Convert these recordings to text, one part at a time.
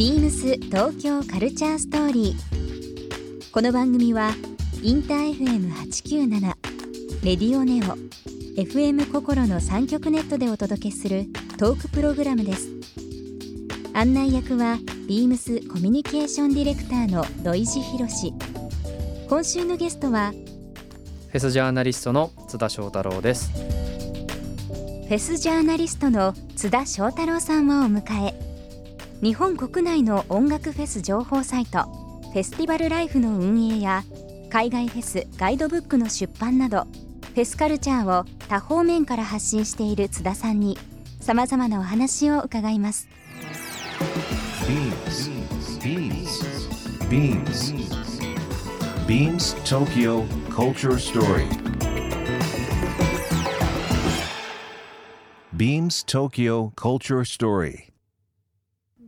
ビームス東京カルチャーストーリー。この番組はインター FM897 レディオネオ FM 心の三極ネットでお届けするトークプログラムです。案内役はビームスコミュニケーションディレクターの土井博志。今週のゲストはフェスジャーナリストの津田翔太郎ですフェスジャーナリストの津田翔太郎さんをお迎え日本国内の音楽フェス情報サイトフェスティバルライフの運営や海外フェスガイドブックの出版などフェスカルチャーを多方面から発信している津田さんにさまざまなお話を伺います。BeamsBeamsBeams Beams Tokyo Culture Story. Beams Tokyo Culture Story.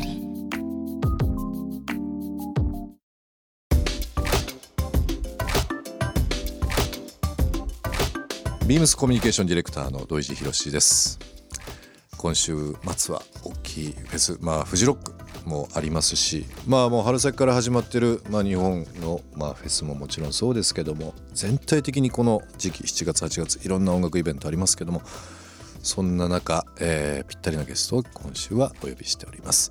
ー。ビームスコミュニケーションディレクターの土井博志です。今週末は大きいフェス。まあフジロックもありますしまあもう春先から始まってる、まあ、日本の、まあ、フェスももちろんそうですけども全体的にこの時期7月8月いろんな音楽イベントありますけどもそんな中、えーぴったりなゲストを今週はお呼びしております。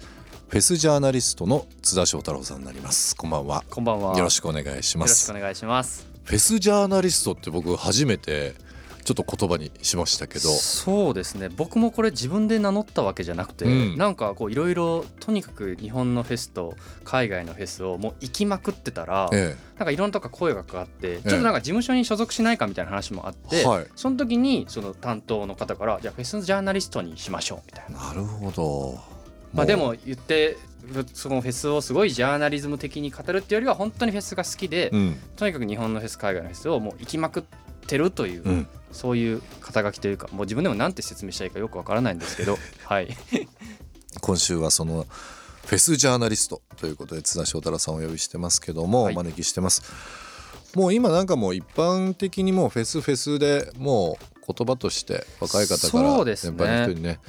フェスジャーナリストの津田翔太郎さんになります。こんばんは。こんばんは。よろしくお願いしよろしますくお願いします。フェスジャーナリストって僕初めてちょっと言葉にしましたけど。そうですね。僕もこれ自分で名乗ったわけじゃなくて、うん。なんかこういろいろとにかく日本のフェスと海外のフェスをもう行きまくってたら、えなんかいろんなとこ声がかかって、ちょっとなんか事務所に所属しないかみたいな話もあって、はい。その時にその担当の方からじゃあフェスジャーナリストにしましょうみたいな。えなるほど。まあ、でも言ってそのフェスをすごいジャーナリズム的に語るっていうよりは本当にフェスが好きで、うん。とにかく日本のフェス海外のフェスをもう行きまくってるという、うん。そういう肩書きというかもう自分でもなんて説明したらいいかよくわからないんですけど はい。今週はそのフェスジャーナリストということで津田翔太郎さんをお呼びしてますけども、はい。お招きしてます。もう今なんかもう一般的にもうフェスフェスでもう言葉として若い方からそうですね。年配の人にね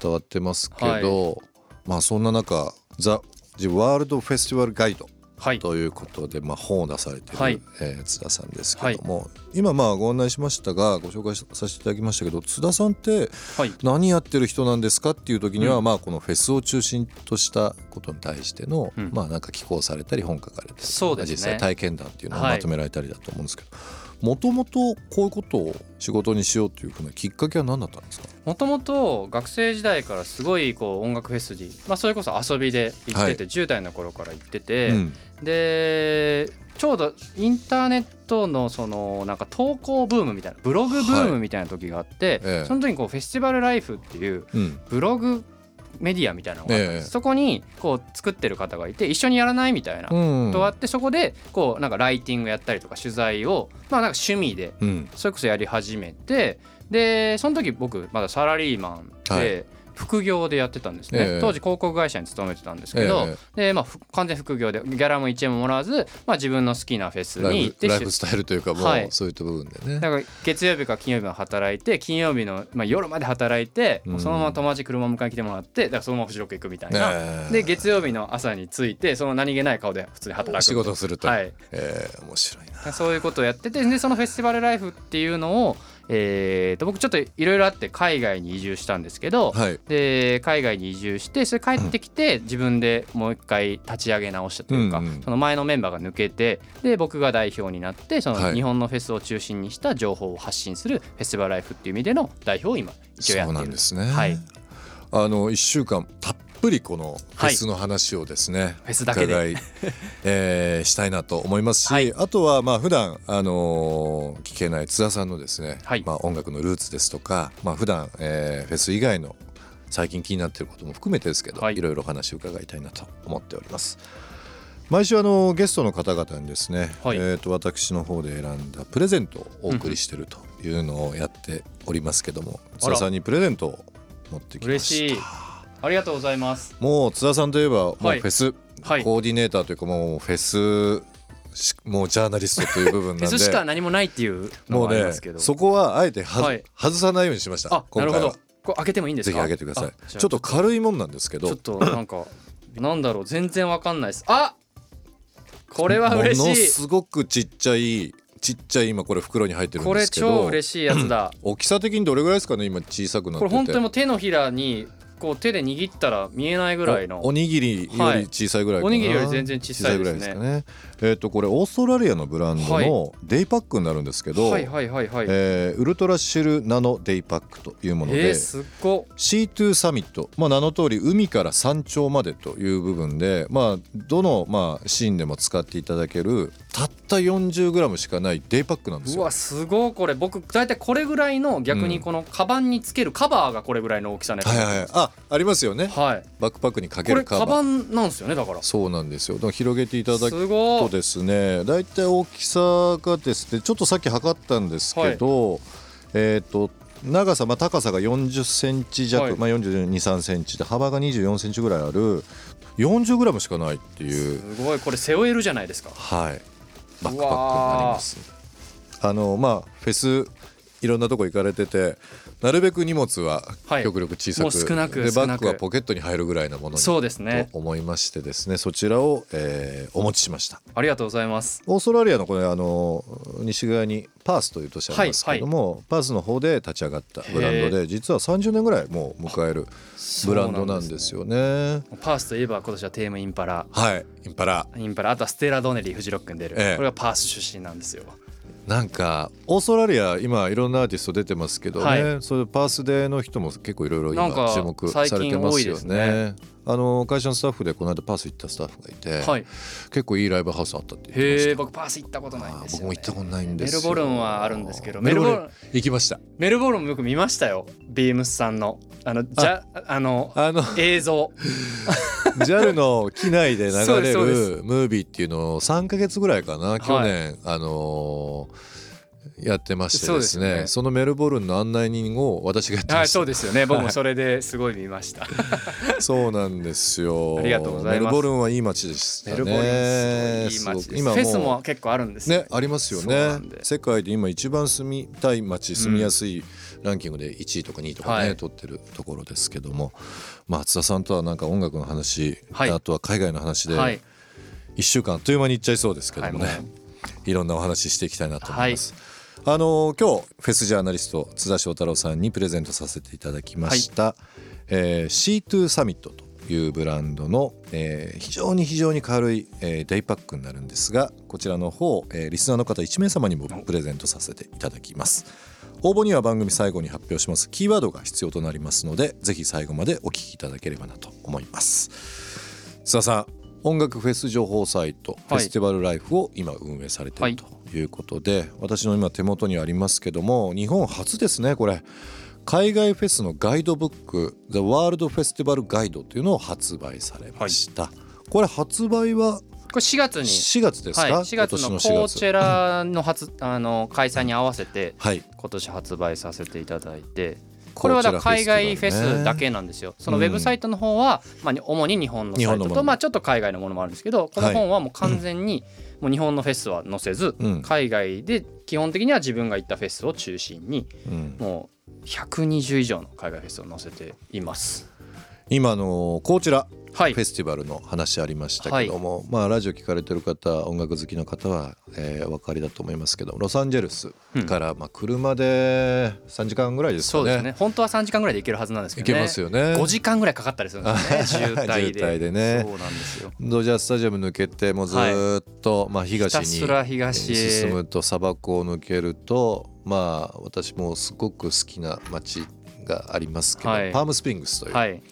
伝わってますけど、まあそんな中「ザ・ジ・ワールド・フェスティバル・ガイド」はいということで、まあ、本を出されてる、はい。えー津田さんですけども、今まあご案内しましたがご紹介させていただきましたけど津田さんってはい。何やってる人なんですかっていう時には、うん。まあこのフェスを中心としたことに対しての、うん。まあなんか寄稿されたり本書かれたりそうですね。実際体験談っていうのをはいまとめられたりだと思うんですけどもともとこういうことを仕事にしようというふうなきっかけは何だったんですか？もともと学生時代からすごいこう音楽フェスに、まあ、それこそ遊びで行ってて、10代の頃から行ってて、うん。でちょうどインターネットのそのなんか投稿ブームみたいなブログブームみたいな時があって、ええ。その時にこうフェスティバルライフっていううん。ブログメディアみたいなのがあった。んです、ええ。そこにこう作ってる方がいて一緒にやらないみたいな。とがあってそこでこうなんかライティングやったりとか取材をまあなんか趣味でうん。それこそやり始めてでその時僕まだサラリーマンで、はい副業でやってたんですね、ええ。当時広告会社に勤めてたんですけど、えでまあふ完全副業でギャラも1円ももらわず、まあ、自分の好きなフェスに行ってライフスタイルというかはい。そういった部分でね。だから月曜日から金曜日まで働いて金曜日の、まあ、夜まで働いて、もうそのまま友達車迎えに来てもらってだからそのままフジロック行くみたいな、ええ。で月曜日の朝に着いてその何気ない顔で普通に働く仕事をすると、はい。えー面白いな。そういうことをやっててでそのフェスティバルライフっていうのを、えー、と僕ちょっといろいろあって海外に移住したんですけど、はい。で海外に移住してそれ帰ってきて自分でもう一回立ち上げ直したというか、うんうん。その前のメンバーが抜けてで僕が代表になってそはい。の日本のフェスを中心にした情報を発信するフェスティバルライフっていう意味での代表を今一応やってる。なんですね、はい、あの1週間たっぷりこのフェスの話をですね、フェスだけで。伺い、えーしたいなと思いますし、はい。あとはまあ普段あのー聞けない津田さんのですね、はい。まあ、音楽のルーツですとか、まあ普段、えーフェス以外の最近気になっていることも含めてですけど、はい。い、ろいろお話を伺いたいなと思っております。毎週あのゲストの方々にですね、はい。えー、と私の方で選んだプレゼントをお送りしているというのをやっておりますけども津田さんにプレゼントを持ってきましたありがとうございます。もう津田さんといえばもうフはい。ェス、はい。コーディネーターというかもうフェスしもうジャーナリストという部分なんで。フェスしか何もないっていうのもうねがありますけど。そこはあえては、はい。外さないようにしました。あなるほど。これ開けてもいいんですぜひか開けてください。ちょっと軽いもんなんですけど。ちょっとなんかなんだろう全然わかんないです。あこれは嬉ものしいすごくちっちゃいちっちゃい今これ袋に入ってるんこれですけど。超嬉しいやつだ。大きさ的にどれぐらいですかね今小さくなってて。これ本当にもう手のひらにこう手で握ったら見えないぐらいの。おおにぎりより小さいぐらいはい。おにぎりより全然小さいですね。小ぐらいですかね。えっ、とこれオーストラリアのブランドのデイパックになるんですけど、はいはいはいはい。えーウルトラシルナノデイパックというもので、えー、すっご。C2 サミット、まあ、名の通り海から山頂までという部分で、まあ、どの、まあ、シーンでも使っていただけるたった 40g しかないデイパックなんですよ。うわ。すごい。これ僕大体これぐらいの逆にこのカバンにつけるカバーがこれぐらいの大きさのやつはいはいはい、あありますよね。はい。バックパックにかけるカバン。なんですよねだから。そうなんですよ。だから広げていただくとですねだい。たい大きさがですねちょっとさっき測ったんですけど、えっ、と長さ、まあ、高さが40センチ弱、はい。まあ、42、3センチで幅が24センチぐらいある40グラムしかないっていう。すごい。これ背負えるじゃないですか。はい。バックパックになりますあのまあフェスいろんなとこ行かれててなるべく荷物ははい。極力小さく、少なくで少なく。バッグはポケットに入るぐらいなものにそうですね。と思いましてですねそちらを、えーお持ちしました。ありがとうございます。オーストラリアのこれあの西側にパースという都市ありますけども、パースの方で立ち上がったブランドで実は30年ぐらいもう迎えるブランドなんですよね。パースといえば今年はテーマインパラ。はいインパラ。インパラ。あとはステラ・ドネリーフジロックに出る、ええ。これがパース出身なんですよなんかオーストラリア今いろんなアーティスト出てますけどね、はい。そういうパースデーの人も結構いろいろ今注目されてますよね。あの会社のスタッフでこの間パース行ったスタッフがいて、はい。結構いいライブハウスあったって言ってました。へえ僕パース行ったことないんですよ、ね、僕も行ったことないんですよメルボルンはあるんですけどメルボルン行きました。メルボルンもよく見ましたよビームスさんの。あのじゃあのあの映像。JAL の機内で流れるムービーっていうのを3か月ぐらいかな去年、あのーやってましてですね。ね。そのメルボルンの案内人を私がやってまはいしたそうですよね。僕もそれですごい見ました。そうなんですよ。ありがとうございます。メルボルンはいい街でしたね。メルボルンいいい街です。今フェスも結構あるんですよねありますよね。世界で今一番住みたい街住みやすいランキングで1位とか2位とかね、はい。取ってるところですけども。まあ津田さんとはなんか音楽の話、はい。あとは海外の話で、はい。1週間あっという間にいっちゃいそうですけどもね、はいい、ろんなお話ししていきたいなと思います。あの今日フェスジャーナリスト津田翔太郎さんにプレゼントさせていただきました、えー C2 サミットというブランドの、えー非常に非常に軽い、えーデイパックになるんですがこちらの方、えーリスナーの方1名様にもプレゼントさせていただきます。応募には番組最後に発表します。キーワードが必要となりますのでぜひ最後までお聞きいただければなと思います。津田さん音楽フェス情報サイト、フェスティバルライフを今運営されているとい。うことで、私の今手元にありますけども日本初ですねこれ。海外フェスのガイドブック「The World Festival Guide」というのを発売されました、これ発売はこれ4月に。4月ですか、はい、4月の今コ年の4月。ーチェラの初あの開催に合わせてはい。今年発売させていただいてこれはだ海外フェスだけなんですよ。そのウェブサイトの方は、まあ、主に日本のサイトと、まあ、ちょっと海外のものもあるんですけどこの本はもう完全にもう日本のフェスは載せず、うん。海外で基本的には自分が行ったフェスを中心にうん。もう120以上の海外フェスを載せています。今のこちらはい。フェスティバルの話ありましたけども、まあラジオ聞かれてる方音楽好きの方は、えーお分かりだと思いますけどロサンゼルスから、まあ車で3時間ぐらいですかね。そうですね。本当は3時間ぐらいで行けるはずなんですけどね。行けますよね。5時間ぐらいかかったりするんですよ ね。渋滞でね。そうなんですよ。ドジャースタジアム抜けてもうずーっと、まあ東に東へ。進むと砂漠を抜けるとまあ私もすごく好きな街がありますけど、はい。パームスプリングスという、はい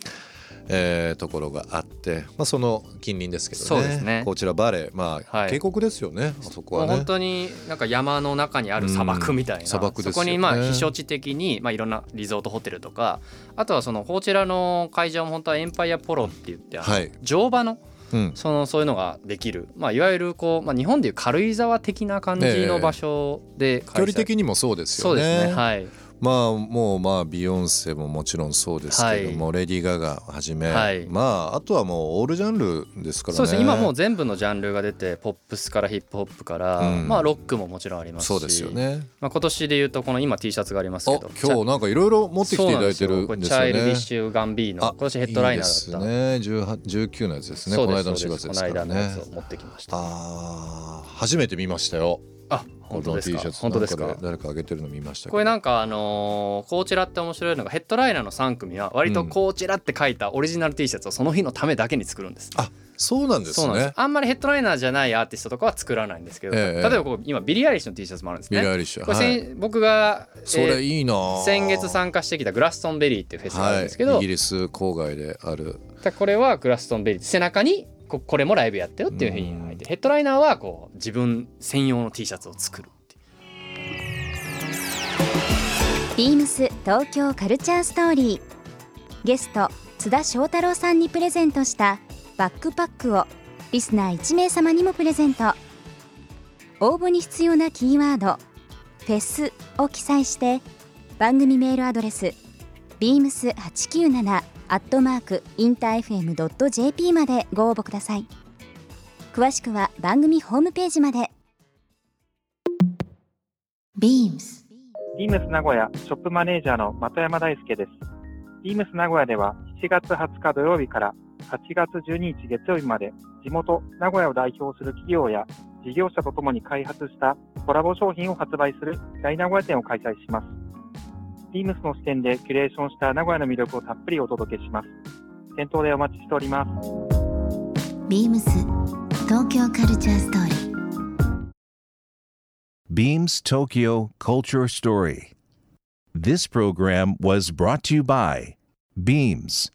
えーところがあって、まあ、その近隣ですけどね。そうですね。こちらバレー。まあ、はい。渓谷ですよねあそこはね。本当になんか山の中にある砂漠みたいな、うん砂漠ね。そこにまあ避暑地的にまあいろんなリゾートホテルとかあとはそのこちらの会場も本当はエンパイアポロって言ってはい。乗馬のうん。そのそういうのができる、まあ、いわゆるこう、まあ、日本でいう軽井沢的な感じの場所で開催。距離的にもそうですよね。そうですね。はいまあもうまあビヨンセももちろんそうですけども、レディー・ガガはじめ、はい。まああとはもうオールジャンルですからね。そうですね。今もう全部のジャンルが出てポップスからヒップホップから、うん。まあロックももちろんありますしそうですよね。まあ、今年で言うとこの今 T シャツがありますあけど。今日なんかいろいろ持ってきていただいてるんですよね。チャイルディッシュ・ガンビーノあ今年ヘッドライナーだった。いいですね。18 19のやつですね。この間の4ですそうです月です。からこの間のやねつを持ってきました。あー初めて見ましたよあ本当ですか？この T シャツ本当ですか？誰かあげてるの見ましたこれなんかあのーコーチラって面白いのがヘッドライナーの3組は割とコーチラって書いたオリジナル T シャツをその日のためだけに作るんです、あそうなんですそうなんですね。あんまりヘッドライナーじゃないアーティストとかは作らないんですけど、ええ。例えばこう今ビリー・アイリッシュの T シャツもあるんですね。ビリーアイリッシュ。これ、はい。先僕が、それえーいいなあ。先月参加してきたグラストンベリーっていうフェスがあるんですけど、はい、イギリス郊外である。だこれはグラストンベリー背中にここれもライブやってよっていうふうに書いてヘッドライナーはこう自分専用の T シャツを作るっていう。ビームス東京カルチャーストーリー。ゲスト津田翔太郎さんにプレゼントしたバックパックをリスナー1名様にもプレゼント。応募に必要なキーワード「フェス」を記載して番組メールアドレス beams897 アットマークインター FM.jp までご応募ください詳しくは番組ホームページまで BEAMS ビームス名古屋ショップマネージャーの的山大輔です。ビームス名古屋では7月20日土曜日から8月12日月曜日まで地元名古屋を代表する企業や事業者とともに開発したコラボ商品を発売する大名古屋店を開催します。ビームスの視点でキュレーションした名古屋の魅力をたっぷりお届けします。店頭でお待ちしております。ビームス東京カルチャーストーリービームス東京カルチャーストーリー This program was brought to you by ビームス